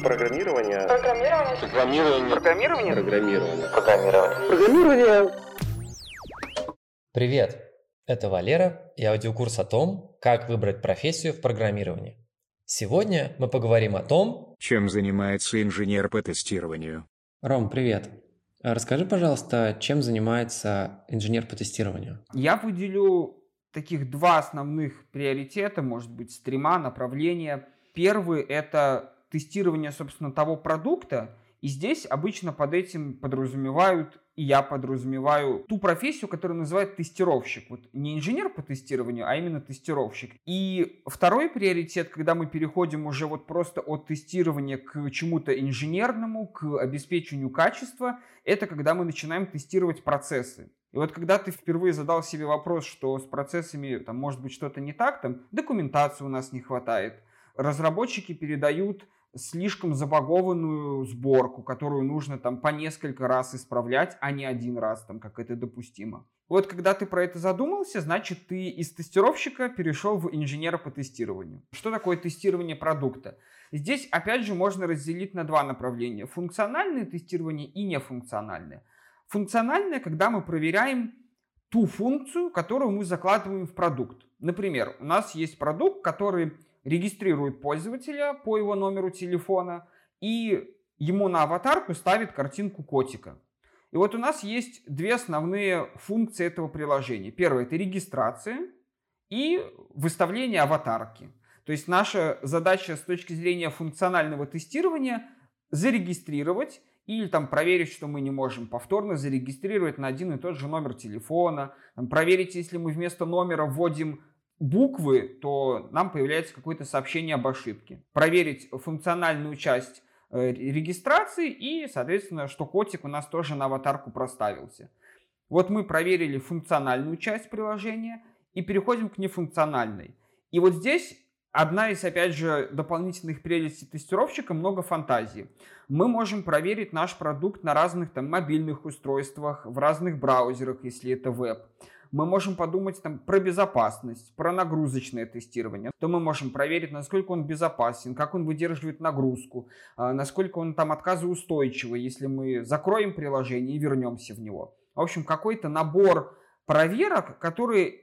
Программирование. Программирование. Программирование. Программирование. Программирование. Программирование. Программирование. Привет! Это Валера и аудиокурс о том, как выбрать профессию в программировании. Сегодня мы поговорим о том, Чем занимается инженер по тестированию? Ром, привет. Расскажи, пожалуйста, чем занимается инженер по тестированию? Я выделю таких два основных приоритета, может быть, стрима, направления. Первый – это тестирование, собственно, того продукта, и здесь обычно под этим подразумевают, и я подразумеваю, ту профессию, которую называют тестировщик. Вот не инженер по тестированию, а именно тестировщик. И второй приоритет, когда мы переходим уже вот просто от тестирования к чему-то инженерному, к обеспечению качества, это когда мы начинаем тестировать процессы. И вот когда ты впервые задал себе вопрос, что с процессами там может быть что-то не так, там документации у нас не хватает, разработчики передают слишком забагованную сборку, которую нужно там по несколько раз исправлять, а не один раз, там, как это допустимо. Вот когда ты про это задумался, значит, ты из тестировщика перешел в инженера по тестированию. Что такое тестирование продукта? Здесь, опять же, можно разделить на два направления. Функциональное тестирование и нефункциональное. Функциональное, когда мы проверяем ту функцию, которую мы закладываем в продукт. Например, у нас есть продукт, который регистрирует пользователя по его номеру телефона и ему на аватарку ставит картинку котика. И вот у нас есть две основные функции этого приложения. Первое это регистрация и выставление аватарки. То есть наша задача с точки зрения функционального тестирования зарегистрировать или там проверить, что мы не можем повторно зарегистрировать на один и тот же номер телефона, проверить, если мы вместо номера вводим буквы, то нам появляется какое-то сообщение об ошибке. Проверить функциональную часть э, регистрации и, соответственно, что котик у нас тоже на аватарку проставился. Вот мы проверили функциональную часть приложения и переходим к нефункциональной. И вот здесь одна из, опять же, дополнительных прелестей тестировщика много фантазии. Мы можем проверить наш продукт на разных там мобильных устройствах, в разных браузерах, если это веб мы можем подумать там, про безопасность, про нагрузочное тестирование. То мы можем проверить, насколько он безопасен, как он выдерживает нагрузку, а, насколько он там отказоустойчивый, если мы закроем приложение и вернемся в него. В общем, какой-то набор проверок, которые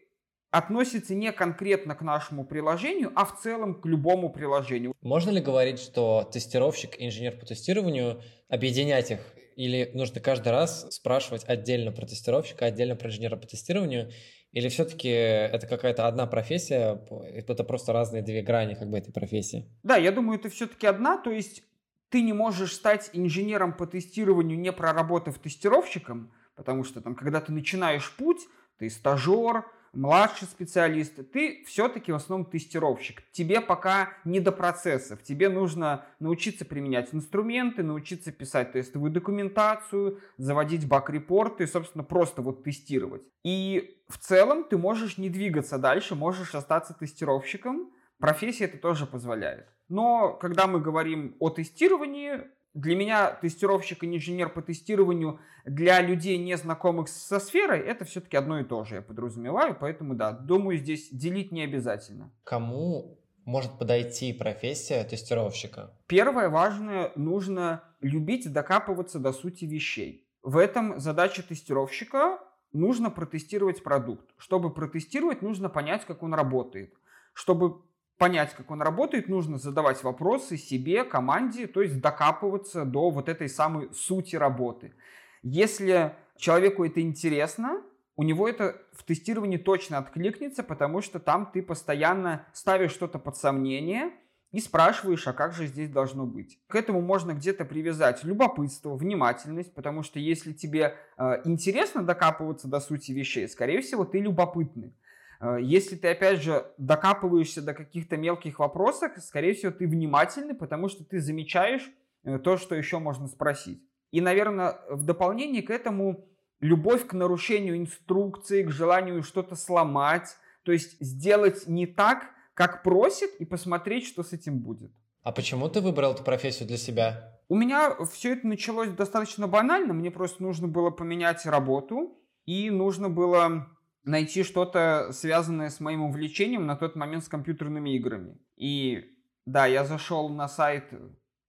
относится не конкретно к нашему приложению, а в целом к любому приложению. Можно ли говорить, что тестировщик инженер по тестированию, объединять их или нужно каждый раз спрашивать отдельно про тестировщика, отдельно про инженера по тестированию? Или все-таки это какая-то одна профессия, это просто разные две грани как бы этой профессии? Да, я думаю, это все-таки одна, то есть ты не можешь стать инженером по тестированию, не проработав тестировщиком, потому что там, когда ты начинаешь путь, ты стажер, младший специалист, ты все-таки в основном тестировщик. Тебе пока не до процессов. Тебе нужно научиться применять инструменты, научиться писать тестовую документацию, заводить баг-репорты и, собственно, просто вот тестировать. И в целом ты можешь не двигаться дальше, можешь остаться тестировщиком. Профессия это тоже позволяет. Но когда мы говорим о тестировании, для меня тестировщик и инженер по тестированию для людей, не знакомых со сферой, это все-таки одно и то же, я подразумеваю. Поэтому, да, думаю, здесь делить не обязательно. Кому может подойти профессия тестировщика? Первое важное, нужно любить докапываться до сути вещей. В этом задача тестировщика нужно протестировать продукт. Чтобы протестировать, нужно понять, как он работает. Чтобы понять, как он работает, нужно задавать вопросы себе, команде, то есть докапываться до вот этой самой сути работы. Если человеку это интересно, у него это в тестировании точно откликнется, потому что там ты постоянно ставишь что-то под сомнение и спрашиваешь, а как же здесь должно быть. К этому можно где-то привязать любопытство, внимательность, потому что если тебе э, интересно докапываться до сути вещей, скорее всего, ты любопытный. Э, если ты, опять же, докапываешься до каких-то мелких вопросов, скорее всего, ты внимательный, потому что ты замечаешь э, то, что еще можно спросить. И, наверное, в дополнение к этому любовь к нарушению инструкции, к желанию что-то сломать, то есть сделать не так, как просит, и посмотреть, что с этим будет. А почему ты выбрал эту профессию для себя? У меня все это началось достаточно банально. Мне просто нужно было поменять работу, и нужно было найти что-то связанное с моим увлечением на тот момент с компьютерными играми. И да, я зашел на сайт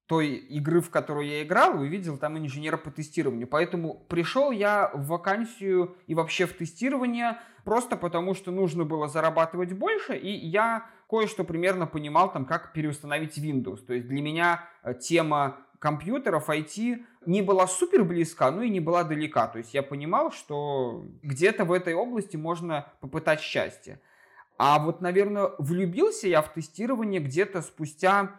той игры, в которую я играл, и увидел там инженера по тестированию. Поэтому пришел я в вакансию и вообще в тестирование просто потому, что нужно было зарабатывать больше, и я кое-что примерно понимал там, как переустановить Windows. То есть для меня э, тема компьютеров, IT не была супер близка, но и не была далека. То есть я понимал, что где-то в этой области можно попытать счастье. А вот, наверное, влюбился я в тестирование где-то спустя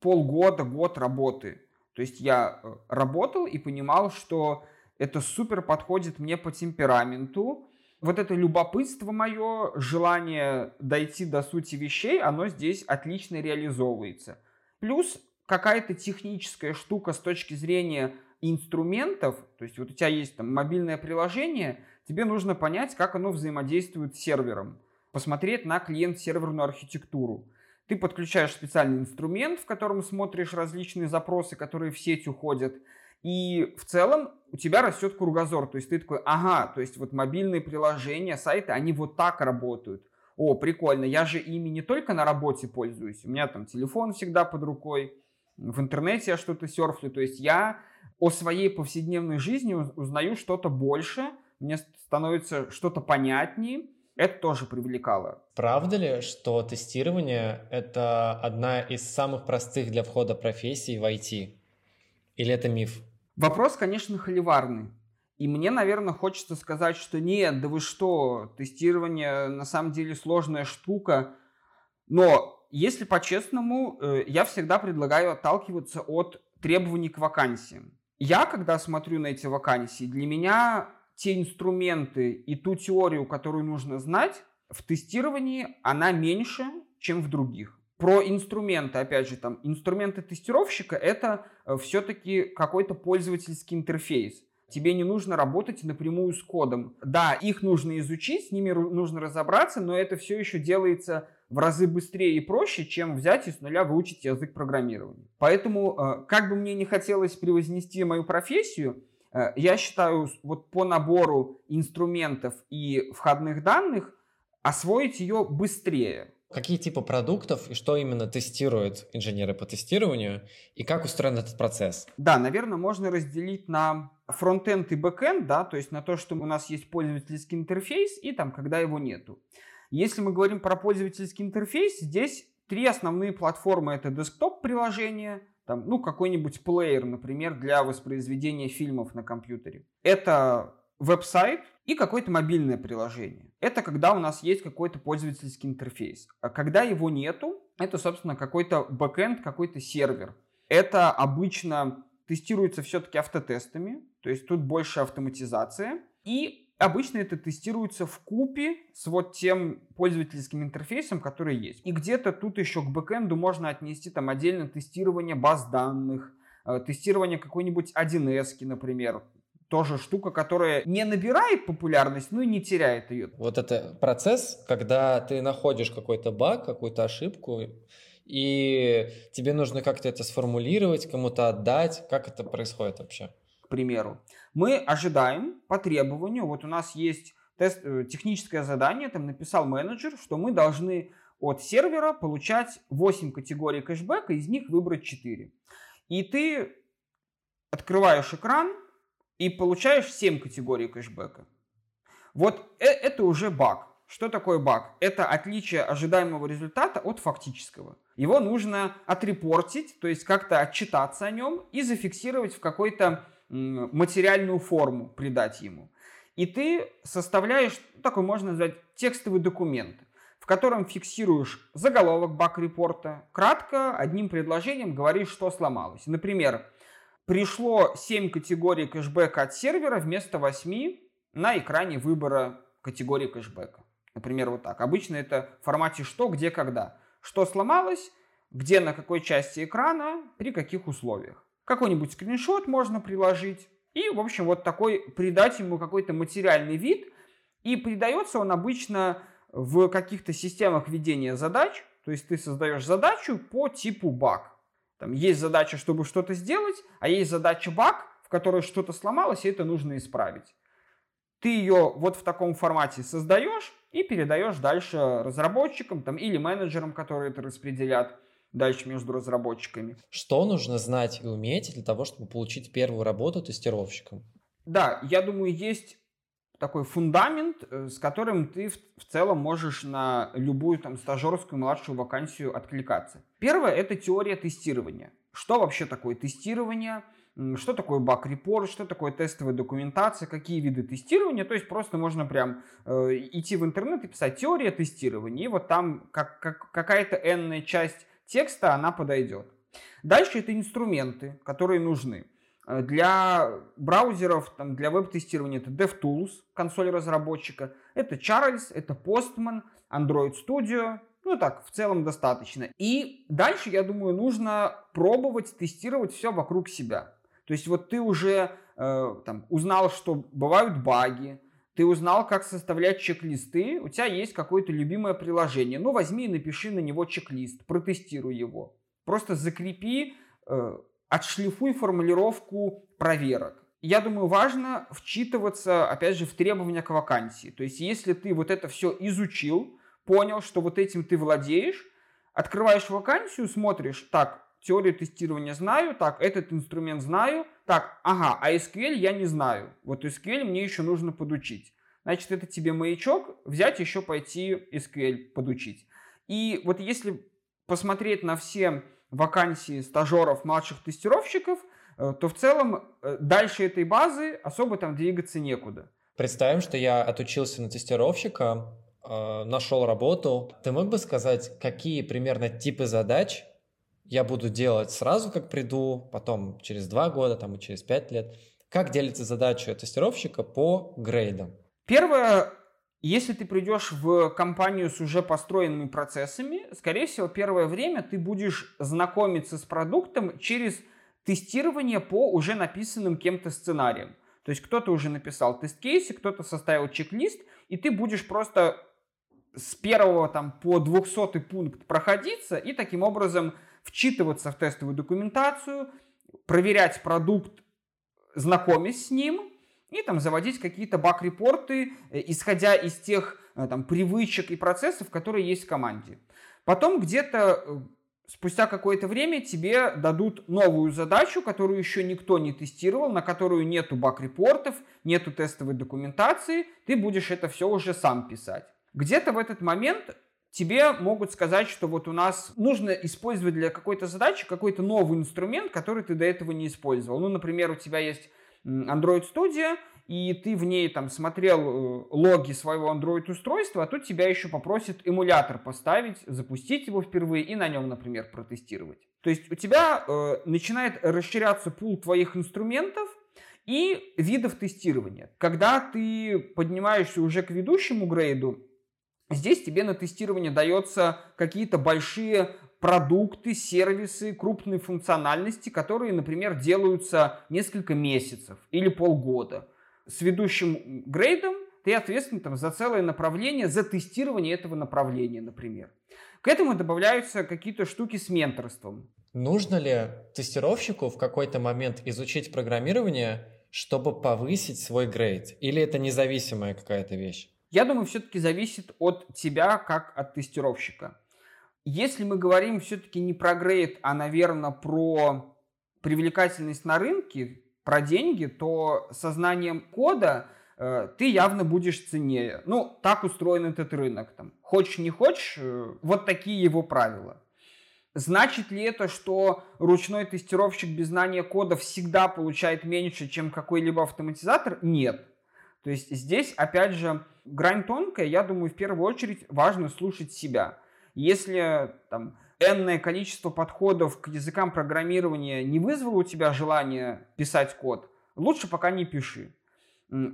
полгода, год работы. То есть я э, работал и понимал, что это супер подходит мне по темпераменту. Вот это любопытство мое, желание дойти до сути вещей, оно здесь отлично реализовывается. Плюс какая-то техническая штука с точки зрения инструментов, то есть вот у тебя есть там мобильное приложение, тебе нужно понять, как оно взаимодействует с сервером, посмотреть на клиент-серверную архитектуру. Ты подключаешь специальный инструмент, в котором смотришь различные запросы, которые в сеть уходят, и в целом у тебя растет кругозор. То есть ты такой, ага, то есть вот мобильные приложения, сайты, они вот так работают. О, прикольно, я же ими не только на работе пользуюсь, у меня там телефон всегда под рукой, в интернете я что-то серфлю. То есть я о своей повседневной жизни узнаю что-то больше, мне становится что-то понятнее, это тоже привлекало. Правда ли, что тестирование — это одна из самых простых для входа профессий в IT? Или это миф? Вопрос, конечно, холиварный. И мне, наверное, хочется сказать, что нет, да вы что, тестирование на самом деле сложная штука. Но, если по-честному, э, я всегда предлагаю отталкиваться от требований к вакансиям. Я, когда смотрю на эти вакансии, для меня те инструменты и ту теорию, которую нужно знать, в тестировании она меньше, чем в других. Про инструменты, опять же, там, инструменты тестировщика это э, все-таки какой-то пользовательский интерфейс. Тебе не нужно работать напрямую с кодом. Да, их нужно изучить, с ними нужно разобраться, но это все еще делается в разы быстрее и проще, чем взять и с нуля выучить язык программирования. Поэтому, э, как бы мне не хотелось превознести мою профессию, Э, я считаю, вот по набору инструментов и входных данных освоить ее быстрее. Какие типы продуктов и что именно тестируют инженеры по тестированию и как устроен этот процесс? Да, наверное, можно разделить на фронтенд и бэкенд, да, то есть на то, что у нас есть пользовательский интерфейс и там, когда его нету. Если мы говорим про пользовательский интерфейс, здесь три основные платформы. Это десктоп-приложение, там, ну, какой-нибудь плеер, например, для воспроизведения фильмов на компьютере. Это веб-сайт и какое-то мобильное приложение. Это когда у нас есть какой-то пользовательский интерфейс. А когда его нету, это, собственно, какой-то бэкэнд, какой-то сервер. Это обычно тестируется все-таки автотестами, то есть тут больше автоматизация. И Обычно это тестируется в купе с вот тем пользовательским интерфейсом, который есть. И где-то тут еще к бэкэнду можно отнести там отдельно тестирование баз данных, э, тестирование какой-нибудь 1С, например. Тоже штука, которая не набирает популярность, но и не теряет ее. Вот это процесс, когда ты находишь какой-то баг, какую-то ошибку, и тебе нужно как-то это сформулировать, кому-то отдать. Как это происходит вообще? примеру, мы ожидаем по требованию, вот у нас есть тест, э, техническое задание, там написал менеджер, что мы должны от сервера получать 8 категорий кэшбэка, из них выбрать 4. И ты открываешь экран и получаешь 7 категорий кэшбэка. Вот э, это уже баг. Что такое баг? Это отличие ожидаемого результата от фактического. Его нужно отрепортить, то есть как-то отчитаться о нем и зафиксировать в какой-то материальную форму придать ему. И ты составляешь, ну, такой можно назвать, текстовый документ, в котором фиксируешь заголовок баг-репорта, кратко, одним предложением говоришь, что сломалось. Например, пришло 7 категорий кэшбэка от сервера вместо 8 на экране выбора категории кэшбэка. Например, вот так. Обычно это в формате что, где, когда. Что сломалось, где, на какой части экрана, при каких условиях какой-нибудь скриншот можно приложить. И, в общем, вот такой, придать ему какой-то материальный вид. И придается он обычно в каких-то системах ведения задач. То есть ты создаешь задачу по типу баг. Там есть задача, чтобы что-то сделать, а есть задача баг, в которой что-то сломалось, и это нужно исправить. Ты ее вот в таком формате создаешь и передаешь дальше разработчикам там, или менеджерам, которые это распределят. Дальше между разработчиками. Что нужно знать и уметь для того, чтобы получить первую работу тестировщиком? Да, я думаю, есть такой фундамент, э, с которым ты в, в целом можешь на любую там стажерскую младшую вакансию откликаться. Первое это теория тестирования. Что вообще такое тестирование? Что такое баг-репорт, что такое тестовая документация, какие виды тестирования. То есть просто можно прям э, идти в интернет и писать теория тестирования. И вот там как, как, какая-то энная часть текста, она подойдет. Дальше это инструменты, которые нужны. Э, для браузеров, там, для веб-тестирования это DevTools, консоль разработчика. Это Charles, это Postman, Android Studio. Ну так, в целом достаточно. И дальше, я думаю, нужно пробовать тестировать все вокруг себя. То есть вот ты уже э, там, узнал, что бывают баги, ты узнал, как составлять чек-листы, у тебя есть какое-то любимое приложение. Ну, возьми и напиши на него чек-лист, протестируй его. Просто закрепи э, отшлифуй формулировку проверок. Я думаю, важно вчитываться, опять же, в требования к вакансии. То есть, если ты вот это все изучил, понял, что вот этим ты владеешь, открываешь вакансию, смотришь, так, теорию тестирования знаю, так, этот инструмент знаю, так, ага, а SQL я не знаю. Вот SQL мне еще нужно подучить. Значит, это тебе маячок, взять еще пойти SQL подучить. И вот если посмотреть на все вакансии стажеров, младших тестировщиков, э, то в целом э, дальше этой базы особо там двигаться некуда. Представим, что я отучился на тестировщика, э, нашел работу. Ты мог бы сказать, какие примерно типы задач я буду делать сразу, как приду, потом через два года, там и через пять лет? Как делится задача тестировщика по грейдам? Первое, если ты придешь в компанию с уже построенными процессами, скорее всего, первое время ты будешь знакомиться с продуктом через тестирование по уже написанным кем-то сценариям. То есть кто-то уже написал тест-кейсы, кто-то составил чек-лист, и ты будешь просто с первого там, по 200 пункт проходиться и таким образом вчитываться в тестовую документацию, проверять продукт, знакомясь с ним, и там заводить какие-то баг-репорты, э, исходя из тех э, там, привычек и процессов, которые есть в команде. Потом где-то э, спустя какое-то время тебе дадут новую задачу, которую еще никто не тестировал, на которую нету баг-репортов, нету тестовой документации, ты будешь это все уже сам писать. Где-то в этот момент тебе могут сказать, что вот у нас нужно использовать для какой-то задачи какой-то новый инструмент, который ты до этого не использовал. Ну, например, у тебя есть Android Studio, и ты в ней там смотрел э, логи своего Android устройства, а тут тебя еще попросят эмулятор поставить, запустить его впервые и на нем, например, протестировать. То есть у тебя э, начинает расширяться пул твоих инструментов и видов тестирования. Когда ты поднимаешься уже к ведущему грейду, здесь тебе на тестирование дается какие-то большие продукты, сервисы, крупные функциональности, которые, например, делаются несколько месяцев или полгода. С ведущим грейдом ты ответственен там, за целое направление, за тестирование этого направления, например. К этому добавляются какие-то штуки с менторством. Нужно ли тестировщику в какой-то момент изучить программирование, чтобы повысить свой грейд? Или это независимая какая-то вещь? Я думаю, все-таки зависит от тебя, как от тестировщика. Если мы говорим все-таки не про грейд, а, наверное, про привлекательность на рынке, про деньги, то сознанием кода э, ты явно будешь ценнее. Ну, так устроен этот рынок. Там. Хочешь, не хочешь, э, вот такие его правила. Значит ли это, что ручной тестировщик без знания кода всегда получает меньше, чем какой-либо автоматизатор? Нет. То есть здесь, опять же, грань тонкая. Я думаю, в первую очередь важно слушать себя. Если там, энное количество подходов к языкам программирования не вызвало у тебя желание писать код, лучше пока не пиши.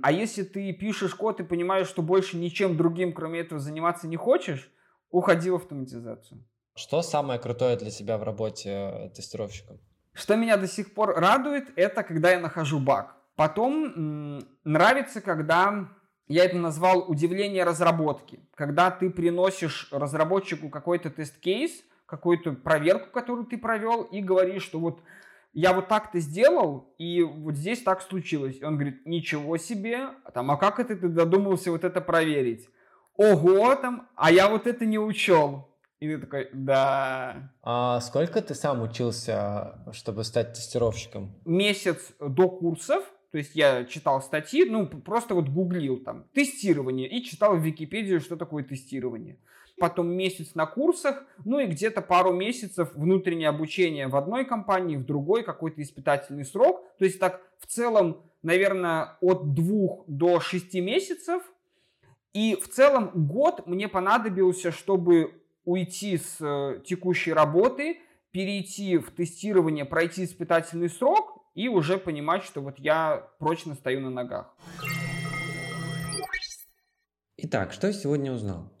А если ты пишешь код и понимаешь, что больше ничем другим, кроме этого, заниматься не хочешь, уходи в автоматизацию. Что самое крутое для тебя в работе э, тестировщиком? Что меня до сих пор радует, это когда я нахожу баг. Потом нравится, когда я это назвал удивление разработки. Когда ты приносишь разработчику какой-то тест-кейс, какую-то проверку, которую ты провел, и говоришь, что вот я вот так-то сделал, и вот здесь так случилось. И он говорит, ничего себе, там, а как это ты додумался вот это проверить? Ого, там, а я вот это не учел. И ты такой, да. А сколько ты сам учился, чтобы стать тестировщиком? Месяц до курсов, то есть я читал статьи, ну, просто вот гуглил там тестирование и читал в Википедию, что такое тестирование. Потом месяц на курсах, ну и где-то пару месяцев внутреннее обучение в одной компании, в другой, какой-то испытательный срок. То есть так в целом, наверное, от двух до шести месяцев. И в целом год мне понадобился, чтобы уйти с э, текущей работы, перейти в тестирование, пройти испытательный срок и уже понимать, что вот я прочно стою на ногах. Итак, что я сегодня узнал?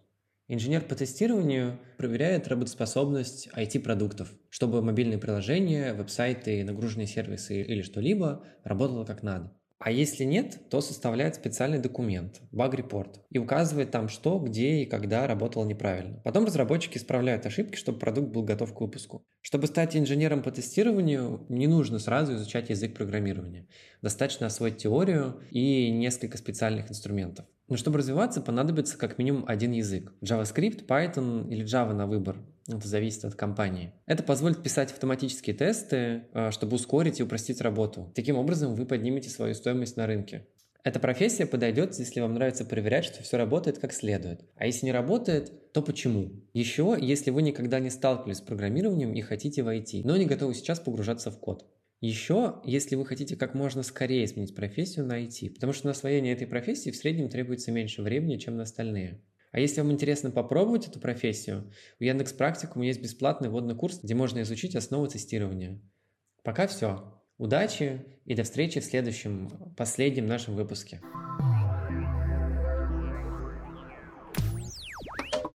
Инженер по тестированию проверяет работоспособность IT-продуктов, чтобы мобильные приложения, веб-сайты, нагруженные сервисы или что-либо работало как надо. А если нет, то составляет специальный документ, баг-репорт, и указывает там, что, где и когда работало неправильно. Потом разработчики исправляют ошибки, чтобы продукт был готов к выпуску. Чтобы стать инженером по тестированию, не нужно сразу изучать язык программирования. Достаточно освоить теорию и несколько специальных инструментов. Но чтобы развиваться, понадобится как минимум один язык. JavaScript, Python или Java на выбор. Это зависит от компании. Это позволит писать автоматические тесты, э, чтобы ускорить и упростить работу. Таким образом, вы поднимете свою стоимость на рынке. Эта профессия подойдет, если вам нравится проверять, что все работает как следует. А если не работает, то почему? Еще, если вы никогда не сталкивались с программированием и хотите войти, но не готовы сейчас погружаться в код. Еще, если вы хотите как можно скорее сменить профессию на IT, потому что на освоение этой профессии в среднем требуется меньше времени, чем на остальные. А если вам интересно попробовать эту профессию, у Яндекс Практикум есть бесплатный вводный курс, где можно изучить основы тестирования. Пока все. Удачи и до встречи в следующем, последнем нашем выпуске.